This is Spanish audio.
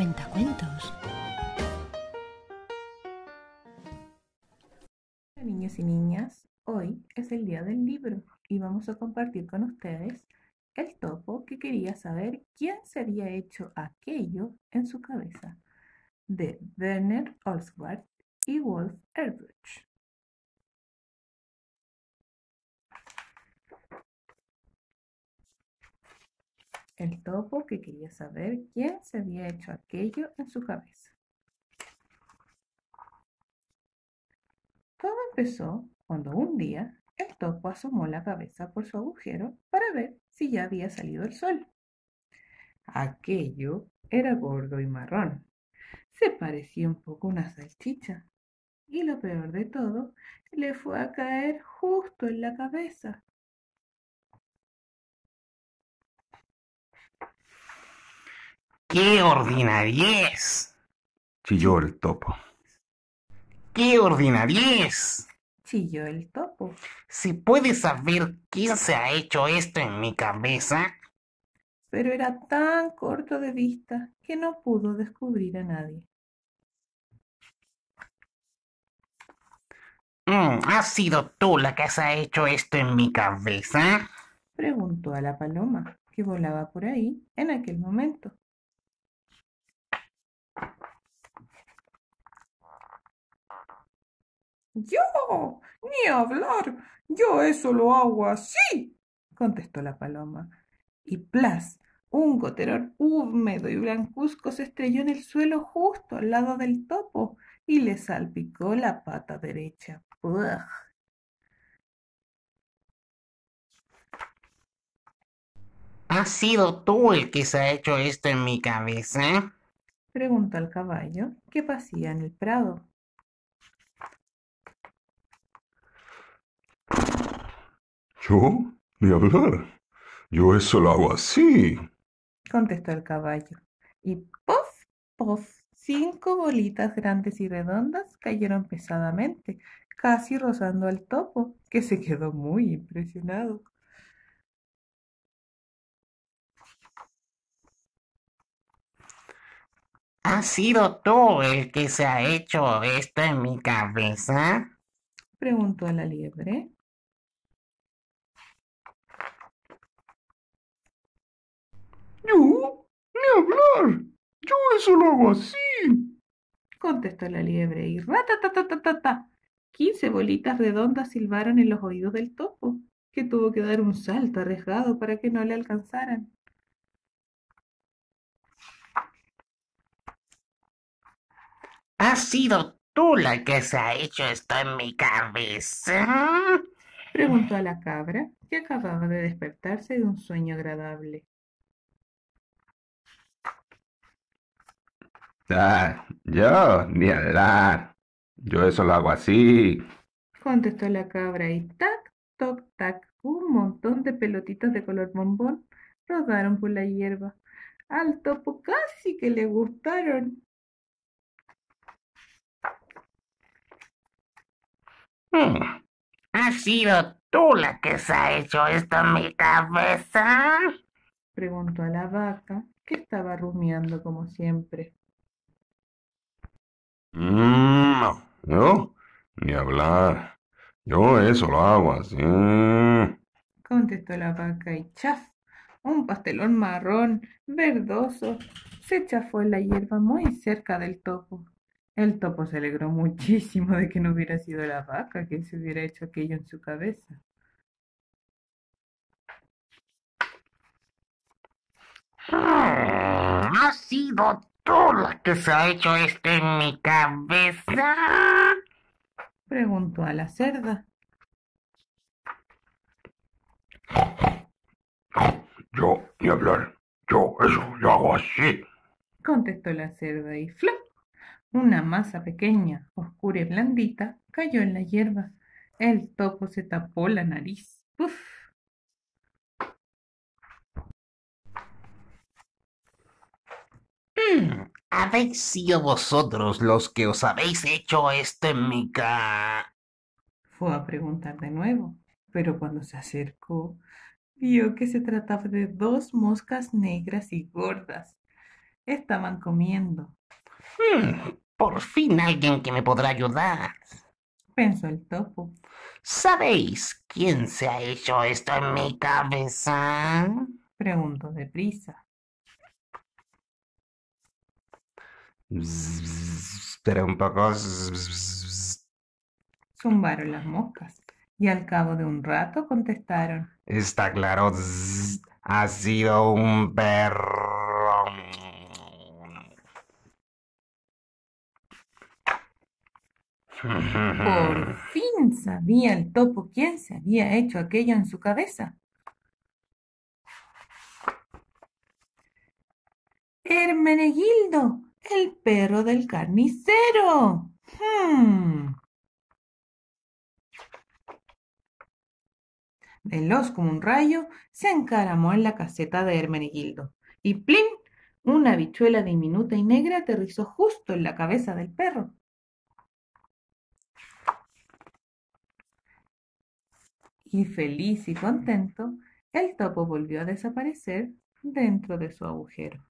Cuentacuentos. Hola niños y niñas, hoy es el día del libro y vamos a compartir con ustedes el topo que quería saber quién se había hecho aquello en su cabeza de Werner Olswart y Wolf Erbruch. El topo que quería saber quién se había hecho aquello en su cabeza. Todo empezó cuando un día el topo asomó la cabeza por su agujero para ver si ya había salido el sol. Aquello era gordo y marrón. Se parecía un poco a una salchicha. Y lo peor de todo, le fue a caer justo en la cabeza. ¡Qué ordinariez! chilló el topo. ¡Qué ordinariez! Chilló el topo. ¿Se puede saber quién se ha hecho esto en mi cabeza? Pero era tan corto de vista que no pudo descubrir a nadie. Mm, ¿Has sido tú la que se ha hecho esto en mi cabeza? Preguntó a la paloma, que volaba por ahí en aquel momento. Yo, ni hablar, yo eso lo hago así, contestó la paloma. Y plas, un goterón húmedo y blancuzco se estrelló en el suelo justo al lado del topo y le salpicó la pata derecha. ¡Ugh! ¿Has sido tú el que se ha hecho esto en mi cabeza? Preguntó al caballo que pasía en el prado. ¿Yo? Ni hablar. Yo eso lo hago así. contestó el caballo. Y ¡pof! ¡pof! Cinco bolitas grandes y redondas cayeron pesadamente, casi rozando al topo, que se quedó muy impresionado. ¿Has sido tú el que se ha hecho esto en mi cabeza? Preguntó a la liebre. ¿Yo? Ni hablar. Yo eso lo hago así. contestó la liebre y ratatatatata. Quince bolitas redondas silbaron en los oídos del topo, que tuvo que dar un salto arriesgado para que no le alcanzaran. ¿Has sido tú la que se ha hecho esto en mi cabeza? Preguntó a la cabra, que acababa de despertarse de un sueño agradable. Ah, yo, ni hablar. Yo eso lo hago así. Contestó la cabra y tac, toc, tac, un montón de pelotitas de color bombón rodaron por la hierba. Al topo casi que le gustaron. Hmm. ¿Has sido tú la que se ha hecho esto en mi cabeza? Preguntó a la vaca, que estaba rumiando como siempre. Mm, no, yo, ni hablar. Yo eso lo hago así. Contestó la vaca y chaf, un pastelón marrón, verdoso, se chafó en la hierba muy cerca del topo. El topo se alegró muchísimo de que no hubiera sido la vaca quien se hubiera hecho aquello en su cabeza. ¿Has sido tú la que se ha hecho esto en mi cabeza? Preguntó a la cerda. Yo, ni hablar. Yo eso lo hago así. Contestó la cerda y ¡flap! Una masa pequeña, oscura y blandita cayó en la hierba. El topo se tapó la nariz. ¡Puf! Hmm, ¿Habéis sido vosotros los que os habéis hecho esto en mi ca... Fue a preguntar de nuevo, pero cuando se acercó, vio que se trataba de dos moscas negras y gordas. estaban comiendo. Hmm, por fin alguien que me podrá ayudar. Pensó el topo. ¿Sabéis quién se ha hecho esto en mi cabeza? Preguntó deprisa. Espera un poco. Zumbaron las moscas y al cabo de un rato contestaron. Está claro, ha sido un perro. Por fin sabía el topo quién se había hecho aquello en su cabeza. Hermenegildo, el perro del carnicero. Hmm. Veloz como un rayo, se encaramó en la caseta de Hermenegildo. Y ¡plin! Una habichuela diminuta y negra aterrizó justo en la cabeza del perro. Y feliz y contento, el topo volvió a desaparecer dentro de su agujero.